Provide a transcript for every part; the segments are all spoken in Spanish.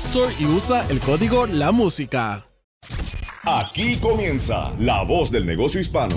Store y usa el código La Música. Aquí comienza La Voz del Negocio Hispano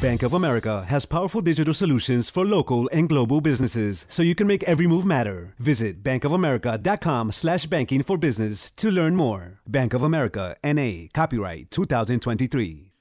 Bank of America has powerful digital solutions for local and global businesses, so you can make every move matter. Visit bankofamerica.com slash banking for business to learn more. Bank of America, N.A., copyright 2023.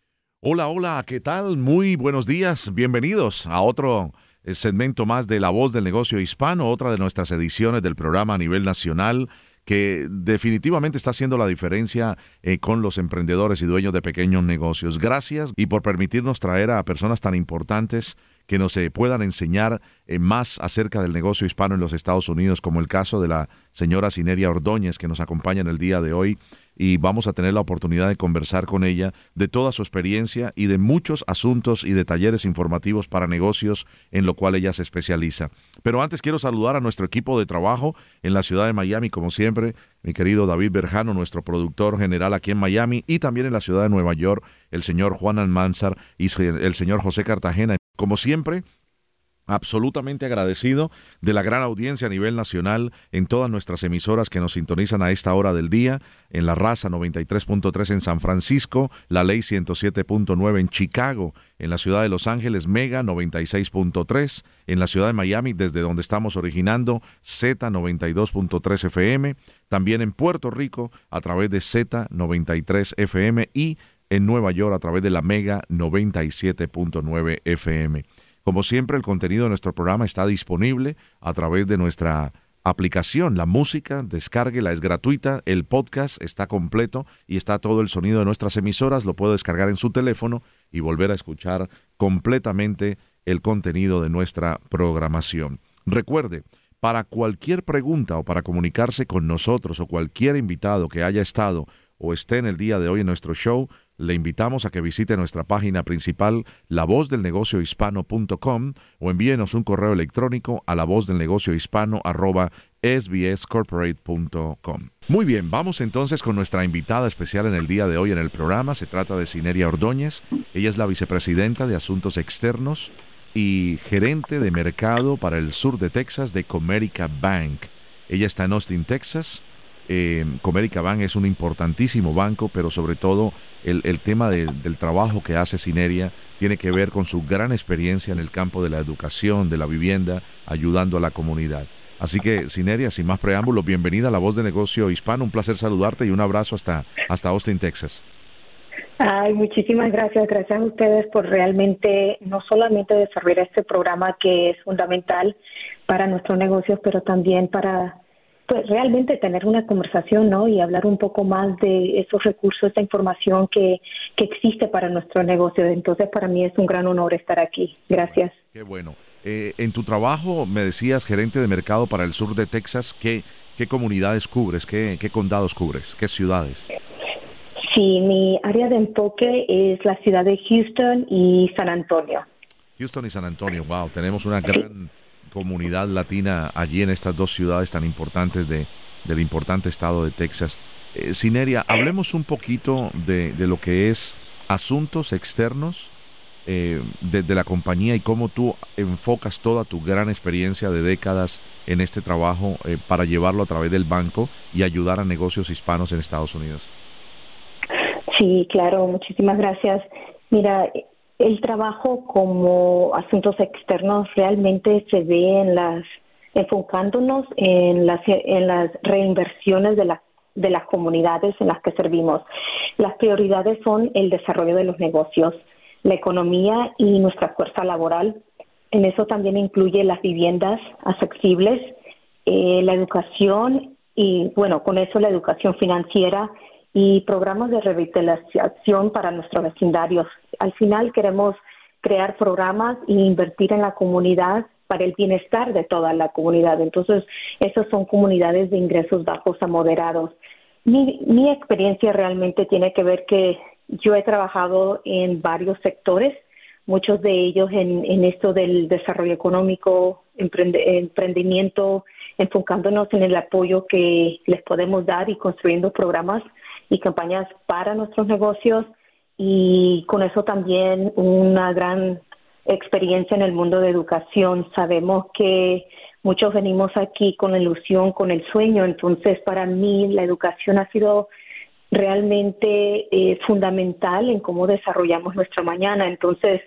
Hola, hola, ¿qué tal? Muy buenos días, bienvenidos a otro eh, segmento más de La Voz del Negocio Hispano, otra de nuestras ediciones del programa a nivel nacional que definitivamente está haciendo la diferencia eh, con los emprendedores y dueños de pequeños negocios. Gracias y por permitirnos traer a personas tan importantes que nos eh, puedan enseñar eh, más acerca del negocio hispano en los Estados Unidos, como el caso de la señora Sineria Ordóñez, que nos acompaña en el día de hoy y vamos a tener la oportunidad de conversar con ella de toda su experiencia y de muchos asuntos y de talleres informativos para negocios en lo cual ella se especializa. Pero antes quiero saludar a nuestro equipo de trabajo en la ciudad de Miami, como siempre, mi querido David Berjano, nuestro productor general aquí en Miami y también en la ciudad de Nueva York, el señor Juan Almanzar y el señor José Cartagena. Como siempre, absolutamente agradecido de la gran audiencia a nivel nacional en todas nuestras emisoras que nos sintonizan a esta hora del día, en La Raza 93.3 en San Francisco, La Ley 107.9 en Chicago, en la ciudad de Los Ángeles, Mega 96.3, en la ciudad de Miami, desde donde estamos originando, Z 92.3 FM, también en Puerto Rico a través de Z 93 FM y en Nueva York a través de la Mega 97.9 FM. Como siempre, el contenido de nuestro programa está disponible a través de nuestra aplicación. La música, descárguela, es gratuita. El podcast está completo y está todo el sonido de nuestras emisoras. Lo puede descargar en su teléfono y volver a escuchar completamente el contenido de nuestra programación. Recuerde, para cualquier pregunta o para comunicarse con nosotros o cualquier invitado que haya estado o esté en el día de hoy en nuestro show, le invitamos a que visite nuestra página principal lavozdelnegociohispano.com o envíenos un correo electrónico a lavozdelnegociohispano@sbscorporate.com. Muy bien, vamos entonces con nuestra invitada especial en el día de hoy en el programa. Se trata de Sineria Ordóñez. Ella es la vicepresidenta de Asuntos Externos y gerente de mercado para el sur de Texas de Comerica Bank. Ella está en Austin, Texas eh, Comerica Bank es un importantísimo banco, pero sobre todo el, tema del trabajo que hace Sineria tiene que ver con su gran experiencia en el campo de la educación, de la vivienda, ayudando a la comunidad. Así que, Sineria, sin más preámbulos, bienvenida a La Voz de Negocio Hispano. Un placer saludarte y un abrazo hasta, hasta Austin, Texas. Ay, muchísimas gracias. Gracias a ustedes por realmente no solamente desarrollar este programa que es fundamental para nuestros negocios, pero también para pues realmente tener una conversación, ¿no? Y hablar un poco más de esos recursos, esa información que, que existe para nuestro negocio. Entonces, para mí es un gran honor estar aquí. Gracias. Qué bueno. Eh, en tu trabajo, me decías, gerente de mercado para el sur de Texas, ¿qué, qué comunidades cubres? ¿Qué, ¿Qué condados cubres? ¿Qué ciudades? Sí, mi área de enfoque es la ciudad de Houston y San Antonio. Houston y San Antonio, wow, tenemos una gran comunidad latina allí en estas dos ciudades tan importantes de, del importante estado de Texas. Eh, Sineria, hablemos un poquito de, de, lo que es asuntos externos eh, de, la compañía y cómo tú enfocas toda tu gran experiencia de décadas en este trabajo eh, para llevarlo a través del banco y ayudar a negocios hispanos en Estados Unidos. Sí, claro, muchísimas gracias. Mira, el trabajo como asuntos externos realmente se ve en las enfocándonos en las en las reinversiones de la de las comunidades en las que servimos. Las prioridades son el desarrollo de los negocios, la economía y nuestra fuerza laboral. En eso también incluye las viviendas accesibles, eh, la educación y, bueno, con eso la educación financiera y programas de revitalización para nuestros vecindarios. Al final queremos crear programas e invertir en la comunidad para el bienestar de toda la comunidad. Entonces, esas son comunidades de ingresos bajos a moderados. Mi, mi experiencia realmente tiene que ver que yo he trabajado en varios sectores, muchos de ellos en, en esto del desarrollo económico, emprendimiento, enfocándonos en el apoyo que les podemos dar y construyendo programas y campañas para nuestros negocios y con eso también una gran experiencia en el mundo de educación. Sabemos que muchos venimos aquí con la ilusión, con el sueño, entonces para mí la educación ha sido realmente eh, fundamental en cómo desarrollamos nuestra mañana. Entonces,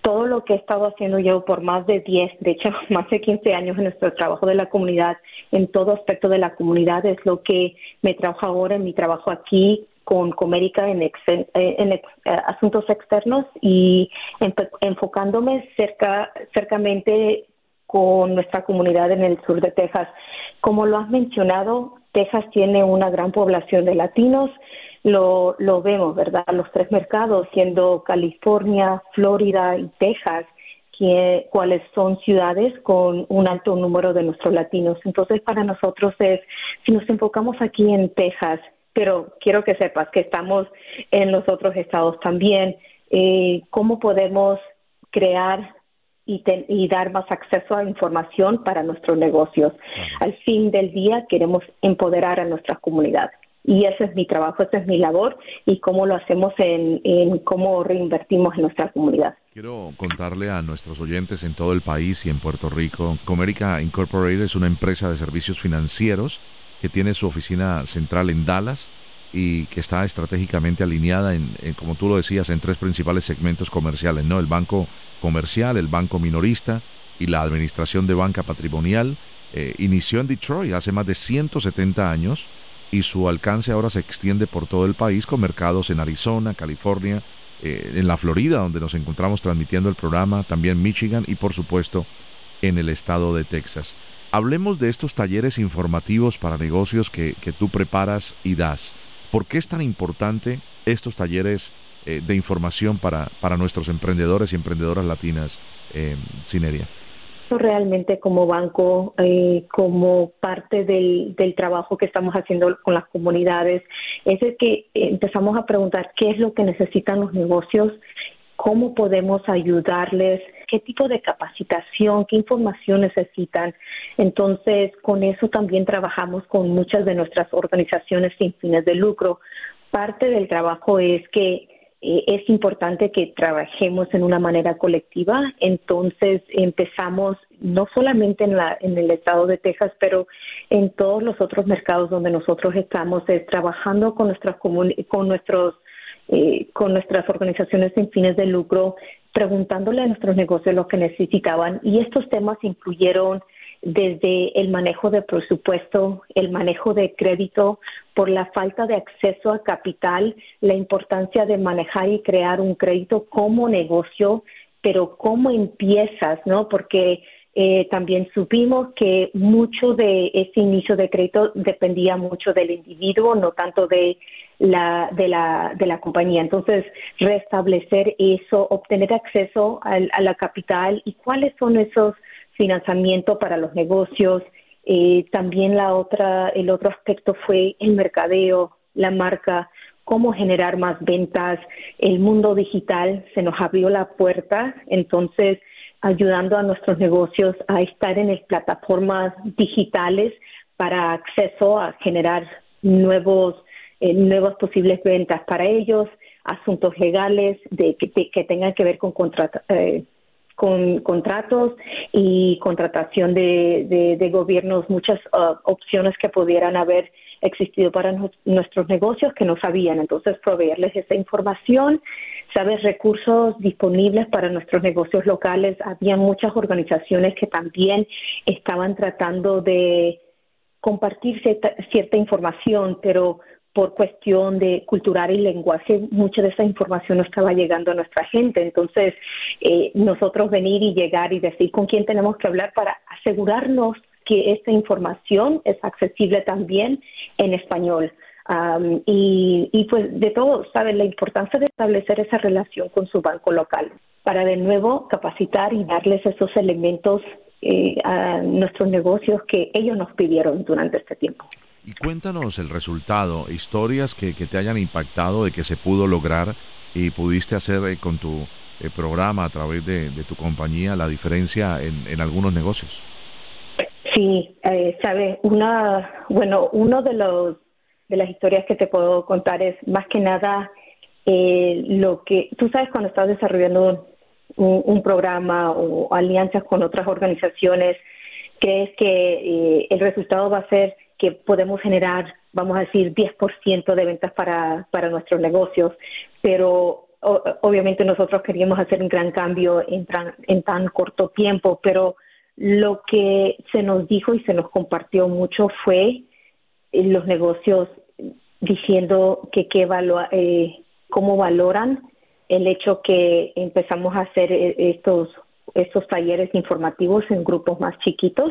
todo lo que he estado haciendo yo por más de 10, de hecho, más de 15 años en nuestro trabajo de la comunidad, en todo aspecto de la comunidad, es lo que me trabaja ahora en mi trabajo aquí con Comérica en, en, eh, asuntos externos y enfocándome cerca, cercamente con nuestra comunidad en el sur de Texas. Como lo has mencionado, Texas tiene una gran población de latinos, lo, lo vemos, ¿verdad? Los tres mercados, siendo California, Florida y Texas, que, cuáles son ciudades con un alto número de nuestros latinos. Entonces, para nosotros es, si nos enfocamos aquí en Texas, pero quiero que sepas que estamos en los otros estados también, eh, ¿cómo podemos crear y, y, dar más acceso a información para nuestros negocios? Al fin del día queremos empoderar a nuestras comunidades y ese es mi trabajo, esa es mi labor y cómo lo hacemos en, cómo reinvertimos en nuestra comunidad. Quiero contarle a nuestros oyentes en todo el país y en Puerto Rico, Comerica Incorporated es una empresa de servicios financieros tiene su oficina central en Dallas y que está estratégicamente alineada en, como tú lo decías, en tres principales segmentos comerciales, ¿no? El banco comercial, el banco minorista y la administración de banca patrimonial. Eh, inició en Detroit hace más de 170 años y su alcance ahora se extiende por todo el país con mercados en Arizona, California, eh, en la Florida, donde nos encontramos transmitiendo el programa, también Michigan y por supuesto en el estado de Texas. Hablemos de estos talleres informativos para negocios que, tú preparas y das. ¿Por qué es tan importante estos talleres eh, de información para, para nuestros emprendedores y emprendedoras latinas, eh, Cineria? realmente como banco, eh, como parte del, del, trabajo que estamos haciendo con las comunidades, es el que empezamos a preguntar qué es lo que necesitan los negocios, cómo podemos ayudarles, qué tipo de capacitación, qué información necesitan. Entonces, con eso también trabajamos con muchas de nuestras organizaciones sin fines de lucro. Parte del trabajo es que eh, es importante que trabajemos en una manera colectiva. Entonces empezamos no solamente en, la, en el estado de Texas, pero en todos los otros mercados donde nosotros estamos, es trabajando con nuestras con nuestros eh, con nuestras organizaciones sin fines de lucro, preguntándole a nuestros negocios lo que necesitaban. Y estos temas incluyeron desde el manejo de presupuesto, el manejo de crédito, por la falta de acceso a capital, la importancia de manejar y crear un crédito como negocio, pero cómo empiezas, ¿no? Porque eh, también supimos que mucho de ese inicio de crédito dependía mucho del individuo, no tanto de la, de la, de la compañía. Entonces, restablecer eso, obtener acceso a la capital y cuáles son esos financiamiento para los negocios. Eh, también la otra, el otro aspecto fue el mercadeo, la marca, cómo generar más ventas. El mundo digital se nos abrió la puerta, entonces ayudando a nuestros negocios a estar en plataformas digitales para acceso a generar nuevos, eh, nuevas posibles ventas para ellos, asuntos legales de que, que tengan que ver con. Eh, con contratos y contratación de, de, gobiernos, muchas uh, opciones que pudieran haber existido para nuestros negocios que no sabían. Entonces, proveerles esa información, sabes, recursos disponibles para nuestros negocios locales. Había muchas organizaciones que también estaban tratando de compartir cierta, información, pero por cuestión de cultural y lenguaje, mucha de esa información no estaba llegando a nuestra gente. Entonces, eh, nosotros venir y llegar y decir con quién tenemos que hablar para asegurarnos que esta información es accesible también en español. y, y, pues de todo, ¿saben? La importancia de establecer esa relación con su banco local para de nuevo capacitar y darles esos elementos eh, a nuestros negocios que ellos nos pidieron durante este tiempo. Y cuéntanos el resultado, historias que, que te hayan impactado de que se pudo lograr y pudiste hacer eh, con tu eh, programa a través de, de, tu compañía la diferencia en, en algunos negocios. Sí, eh, sabe, una, bueno, uno de los de las historias que te puedo contar es más que nada eh, lo que tú sabes cuando estás desarrollando un, programa o alianzas con otras organizaciones, crees que eh, el resultado va a ser que podemos generar, vamos a decir, 10% de ventas para, para nuestros negocios, pero obviamente nosotros queríamos hacer un gran cambio en, en tan corto tiempo, pero lo que se nos dijo y se nos compartió mucho fue eh, los negocios diciendo que qué eh, cómo valoran el hecho que empezamos a hacer eh, estos estos talleres informativos en grupos más chiquitos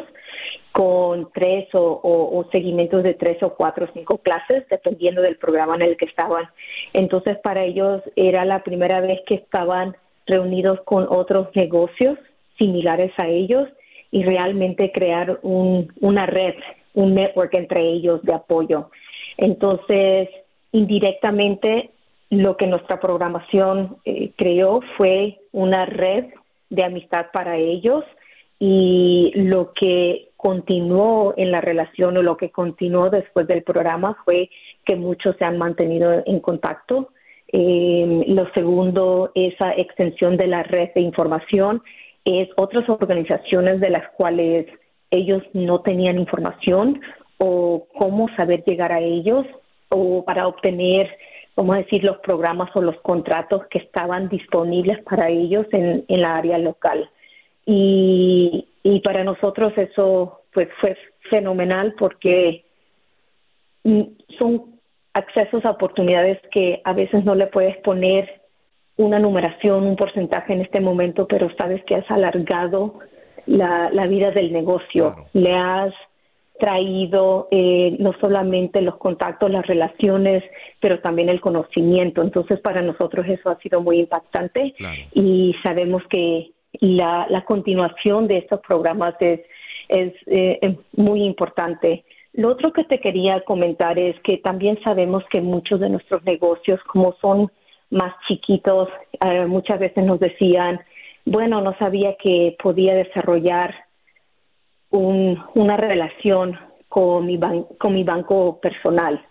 con tres o, o, seguimientos de tres o cuatro o cinco clases dependiendo del programa en el que estaban. Entonces para ellos era la primera vez que estaban reunidos con otros negocios similares a ellos y realmente crear un, una red, un network entre ellos de apoyo. Entonces, indirectamente, lo que nuestra programación eh, creó fue una red de amistad para ellos y lo que continuó en la relación o lo que continuó después del programa fue que muchos se han mantenido en contacto. Eh, lo segundo, esa extensión de la red de información es otras organizaciones de las cuales ellos no tenían información o cómo saber llegar a ellos o para obtener, vamos a decir, los programas o los contratos que estaban disponibles para ellos en, en la área local. Y, y para nosotros eso pues fue fenomenal porque mm, son accesos a oportunidades que a veces no le puedes poner una numeración, un porcentaje en este momento, pero sabes que has alargado la, la vida del negocio. Le has traído eh, no solamente los contactos, las relaciones, pero también el conocimiento. Entonces, para nosotros eso ha sido muy impactante y sabemos que la, la continuación de estos programas es, es eh, muy importante. Lo otro que te quería comentar es que también sabemos que muchos de nuestros negocios, como son más chiquitos, eh, muchas veces nos decían, bueno, no sabía que podía desarrollar un, una relación con mi, con mi banco personal.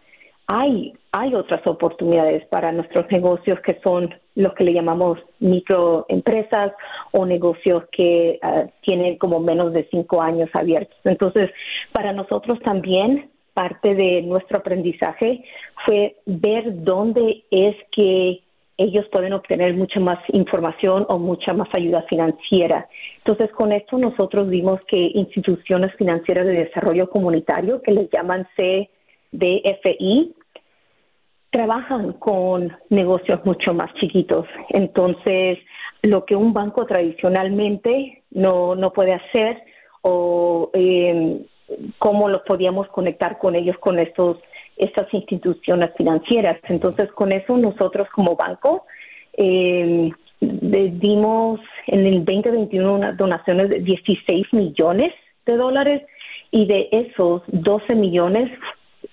Hay, hay otras oportunidades para nuestros negocios que son los que le llamamos microempresas o negocios que eh, tienen como menos de cinco años abiertos. Entonces, para nosotros también parte de nuestro aprendizaje fue ver dónde es que ellos pueden obtener mucha más información o mucha más ayuda financiera. Entonces, con esto nosotros vimos que instituciones financieras de desarrollo comunitario, que les llaman CDFI, trabajan con negocios mucho más chiquitos. Entonces, lo que un banco tradicionalmente no, no puede hacer o eh, cómo los podíamos conectar con ellos con estos estas instituciones financieras. Entonces, con eso nosotros como banco eh, dimos en el 2021 unas donaciones de 16 millones de dólares y de esos 12 millones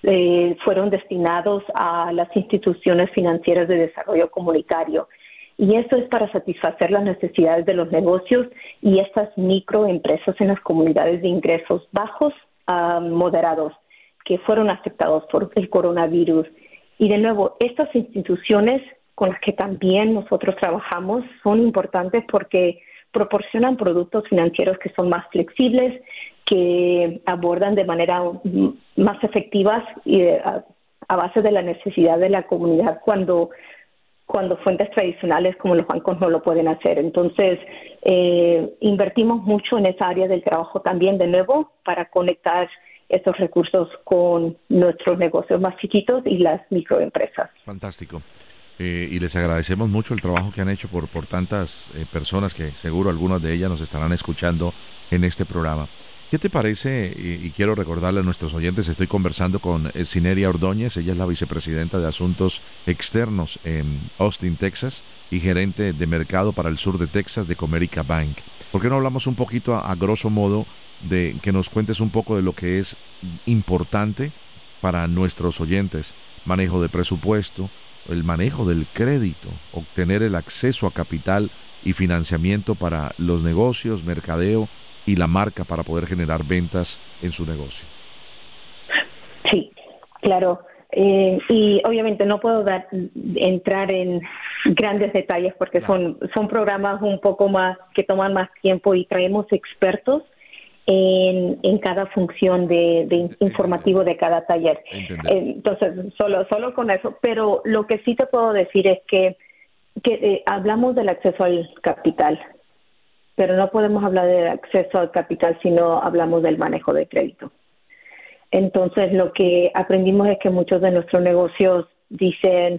eh, fueron destinados a las instituciones financieras de desarrollo comunitario. Y eso es para satisfacer las necesidades de los negocios y estas microempresas en las comunidades de ingresos bajos a moderados que fueron afectados por el coronavirus. Y de nuevo, estas instituciones con las que también nosotros trabajamos son importantes porque proporcionan productos financieros que son más flexibles, que abordan de manera más efectiva y eh, a, base de la necesidad de la comunidad cuando cuando fuentes tradicionales como los bancos no lo pueden hacer. Entonces, eh, invertimos mucho en esa área del trabajo también, de nuevo, para conectar estos recursos con nuestros negocios más chiquitos y las microempresas. Fantástico. Eh, y les agradecemos mucho el trabajo que han hecho por, por tantas eh, personas que seguro algunas de ellas nos estarán escuchando en este programa. ¿Qué te parece? Y, quiero recordarle a nuestros oyentes, estoy conversando con Cineria Ordóñez, ella es la vicepresidenta de Asuntos Externos en Austin, Texas, y gerente de mercado para el sur de Texas de Comerica Bank. ¿Por qué no hablamos un poquito a, grosso modo de que nos cuentes un poco de lo que es importante para nuestros oyentes? Manejo de presupuesto, el manejo del crédito, obtener el acceso a capital y financiamiento para los negocios, mercadeo, y la marca para poder generar ventas en su negocio. Sí, claro. Eh, y obviamente no puedo dar, entrar en grandes detalles porque son, son programas un poco más que toman más tiempo y traemos expertos en, en cada función de, informativo de cada taller. Entonces, solo, solo con eso. Pero lo que sí te puedo decir es que, que eh, hablamos del acceso al capital pero no podemos hablar de acceso al capital si no hablamos del manejo de crédito. Entonces, lo que aprendimos es que muchos de nuestros negocios dicen,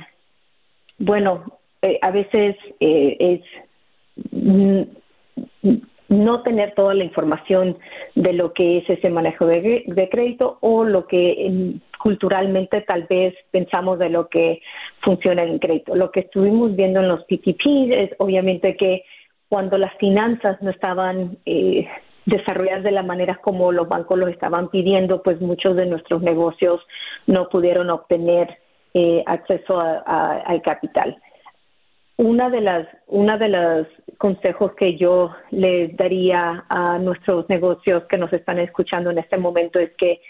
bueno, eh, a veces eh, es no tener toda la información de lo que es ese manejo de, crédito o lo que culturalmente tal vez pensamos de lo que funciona en crédito. Lo que estuvimos viendo en los PTP es obviamente que cuando las finanzas no estaban eh, desarrolladas de la manera como los bancos los estaban pidiendo, pues muchos de nuestros negocios no pudieron obtener eh, acceso al capital. Una de las una de los consejos que yo les daría a nuestros negocios que nos están escuchando en este momento es que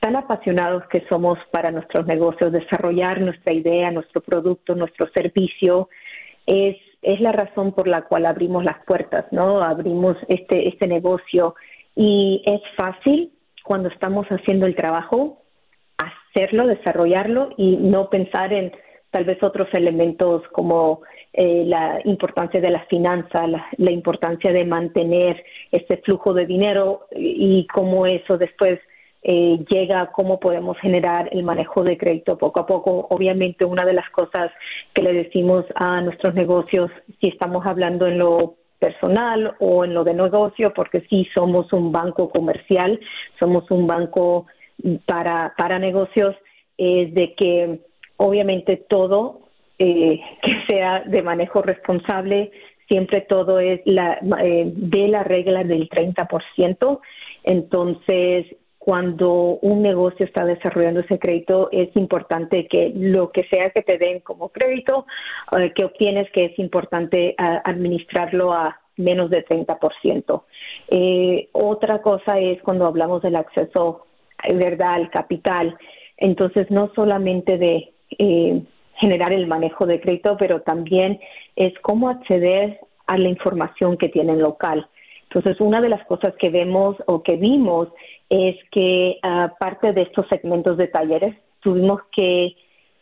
tan apasionados que somos para nuestros negocios, desarrollar nuestra idea, nuestro producto, nuestro servicio, es es la razón por la cual abrimos las puertas, ¿no? Abrimos este, este negocio y es fácil cuando estamos haciendo el trabajo hacerlo, desarrollarlo y no pensar en tal vez otros elementos como eh, la importancia de las finanzas, la, importancia de mantener este flujo de dinero y cómo eso después eh, llega cómo podemos generar el manejo de crédito poco a poco. Obviamente una de las cosas que le decimos a nuestros negocios, si estamos hablando en lo personal o en lo de negocio, porque sí somos un banco comercial, somos un banco para, para negocios, es de que obviamente todo eh, que sea de manejo responsable, siempre todo es la, eh, de la regla del 30%. Entonces, cuando un negocio está desarrollando ese crédito, es importante que lo que sea que te den como crédito, eh, que obtienes, que es importante eh, administrarlo a menos de 30%. Eh, otra cosa es cuando hablamos del acceso, ¿verdad?, al capital. Entonces, no solamente de generar el manejo de crédito, pero también es cómo acceder a la información que tienen local. Entonces, una de las cosas que vemos o que vimos es que aparte ah, de estos segmentos de talleres, tuvimos que eh,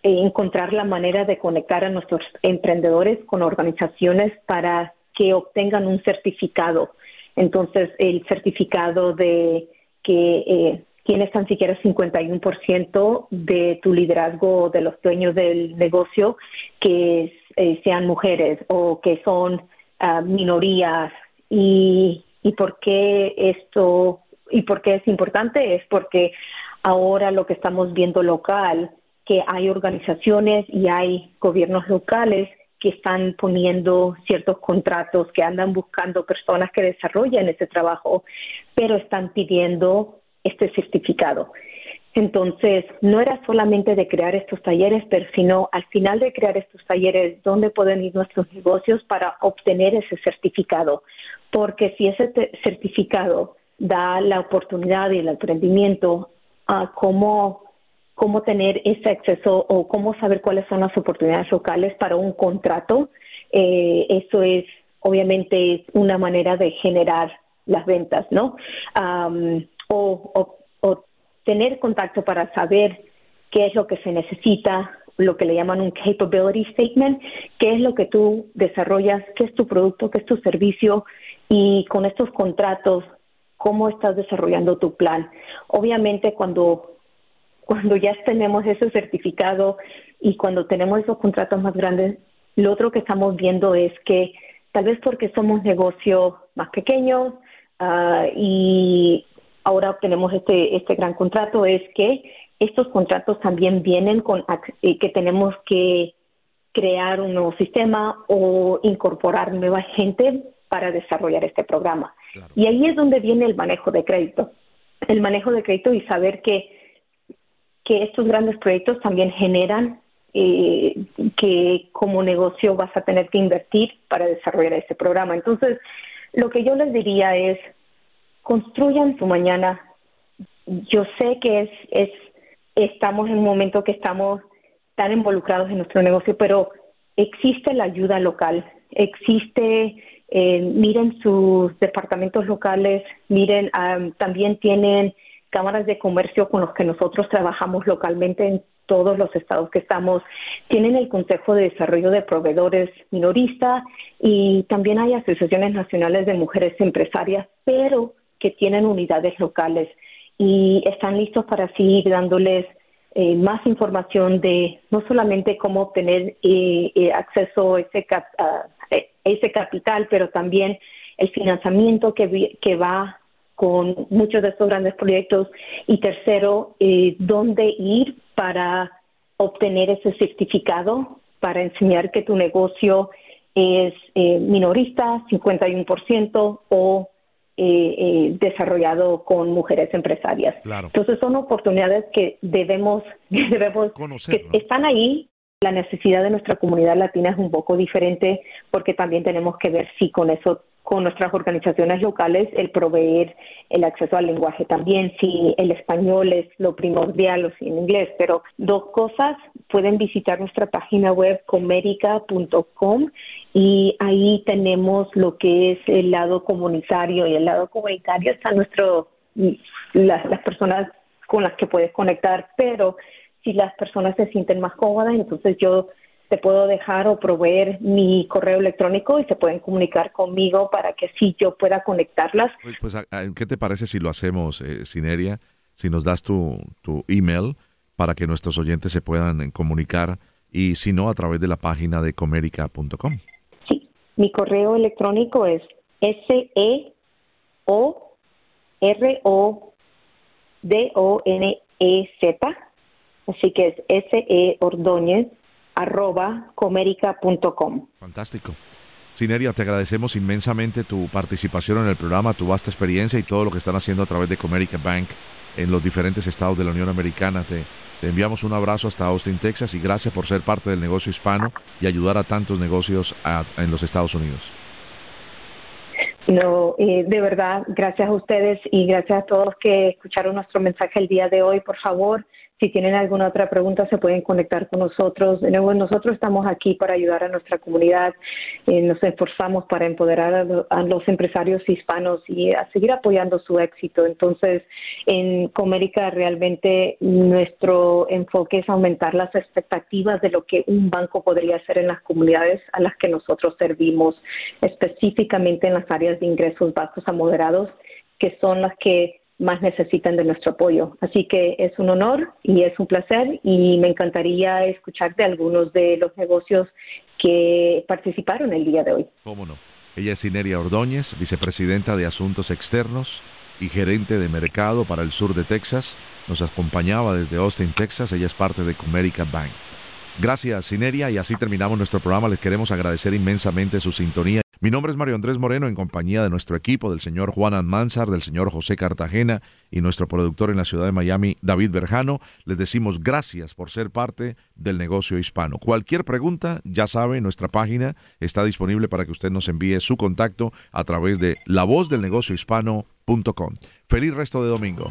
encontrar la manera de conectar a nuestros emprendedores con organizaciones para que obtengan un certificado. Entonces, el certificado de que eh, tienes tan siquiera 51% de tu liderazgo de los dueños del negocio que eh, sean mujeres o que son ah, minorías. Y, ¿Y por qué esto ¿Y por qué es importante? Es porque ahora lo que estamos viendo local, que hay organizaciones y hay gobiernos locales que están poniendo ciertos contratos, que andan buscando personas que desarrollen ese trabajo, pero están pidiendo este certificado. Entonces, no era solamente de crear estos talleres, pero sino al final de crear estos talleres, ¿dónde pueden ir nuestros negocios para obtener ese certificado? Porque si ese certificado da la oportunidad y el aprendimiento a cómo, cómo tener ese acceso o cómo saber cuáles son las oportunidades locales para un contrato. Eh, eso es obviamente una manera de generar las ventas, ¿no? o, o, tener contacto para saber qué es lo que se necesita, lo que le llaman un capability statement, qué es lo que tú desarrollas, qué es tu producto, qué es tu servicio, y con estos contratos cómo estás desarrollando tu plan. Obviamente cuando, cuando ya tenemos ese certificado y cuando tenemos esos contratos más grandes, lo otro que estamos viendo es que tal vez porque somos negocios más pequeños uh, y ahora obtenemos este, este gran contrato, es que estos contratos también vienen con eh, que tenemos que crear un nuevo sistema o incorporar nueva gente para desarrollar este programa. Y ahí es donde viene el manejo de crédito. El manejo de crédito y saber que, que estos grandes proyectos también generan eh, que como negocio vas a tener que invertir para desarrollar este programa. Entonces, lo que yo les diría es, construyan su mañana. Yo sé que es, es estamos en un momento que estamos tan involucrados en nuestro negocio, pero existe la ayuda local, existe, eh, miren sus departamentos locales, miren, también tienen cámaras de comercio con los que nosotros trabajamos localmente en todos los estados que estamos, tienen el Consejo de Desarrollo de Proveedores Minorista y también hay asociaciones nacionales de mujeres empresarias, pero que tienen unidades locales y están listos para seguir dándoles eh, más información de no solamente cómo obtener eh, eh, acceso a ese, ese capital, pero también el financiamiento que, que va con muchos de estos grandes proyectos y tercero, dónde ir para obtener ese certificado para enseñar que tu negocio es minorista, 51% o eh, eh, desarrollado con mujeres empresarias. Entonces son oportunidades que debemos, debemos que están ahí. La necesidad de nuestra comunidad latina es un poco diferente porque también tenemos que ver si con eso con nuestras organizaciones locales el proveer el acceso al lenguaje también, si el español es lo primordial o si en inglés, pero dos cosas, pueden visitar nuestra página web comerica.com y ahí tenemos lo que es el lado comunitario y el lado comunitario. Está nuestro las, las personas con las que puedes conectar, pero si las personas se sienten más cómodas, entonces yo te puedo dejar o proveer mi correo electrónico y se pueden comunicar conmigo para que si yo pueda conectarlas. Pues, pues ¿qué te parece si lo hacemos, eh, Sineria? Si nos das tu, tu email para que nuestros oyentes se puedan eh, comunicar y si no, a través de la página de comerica.com. Sí, mi correo electrónico es S-E-O-R-O-D-O-N-E-Z, así que es S-E Ordóñez arroba comerica.com. Fantástico. Sineria, te agradecemos inmensamente tu participación en el programa, tu vasta experiencia y todo lo que están haciendo a través de Comerica Bank en los diferentes estados de la Unión Americana. Te, enviamos un abrazo hasta Austin, Texas y gracias por ser parte del negocio hispano y ayudar a tantos negocios en los Estados Unidos. No, eh, de verdad, gracias a ustedes y gracias a todos que escucharon nuestro mensaje el día de hoy. Por favor, si tienen alguna otra pregunta, se pueden conectar con nosotros. De nuevo, nosotros estamos aquí para ayudar a nuestra comunidad. Eh, nos esforzamos para empoderar a, los empresarios hispanos y a seguir apoyando su éxito. Entonces, en Comérica realmente nuestro enfoque es aumentar las expectativas de lo que un banco podría hacer en las comunidades a las que nosotros servimos, específicamente en las áreas de ingresos bajos a moderados, que son las que más necesitan de nuestro apoyo. Así que es un honor y es un placer y me encantaría escuchar de algunos de los negocios que participaron el día de hoy. ¿Cómo no? Ella es Ineria Ordóñez, vicepresidenta de Asuntos Externos y gerente de mercado para el sur de Texas. Nos acompañaba desde Austin, Texas. Ella es parte de Comerica Bank. Gracias, Sineria, y así terminamos nuestro programa. Les queremos agradecer inmensamente su sintonía. Mi nombre es Mario Andrés Moreno, en compañía de nuestro equipo, del señor Juan Almanzar, del señor José Cartagena y nuestro productor en la ciudad de Miami, David Berjano. Les decimos gracias por ser parte del negocio hispano. Cualquier pregunta, ya sabe, nuestra página está disponible para que usted nos envíe su contacto a través de lavozdelnegociohispano.com. Feliz resto de domingo.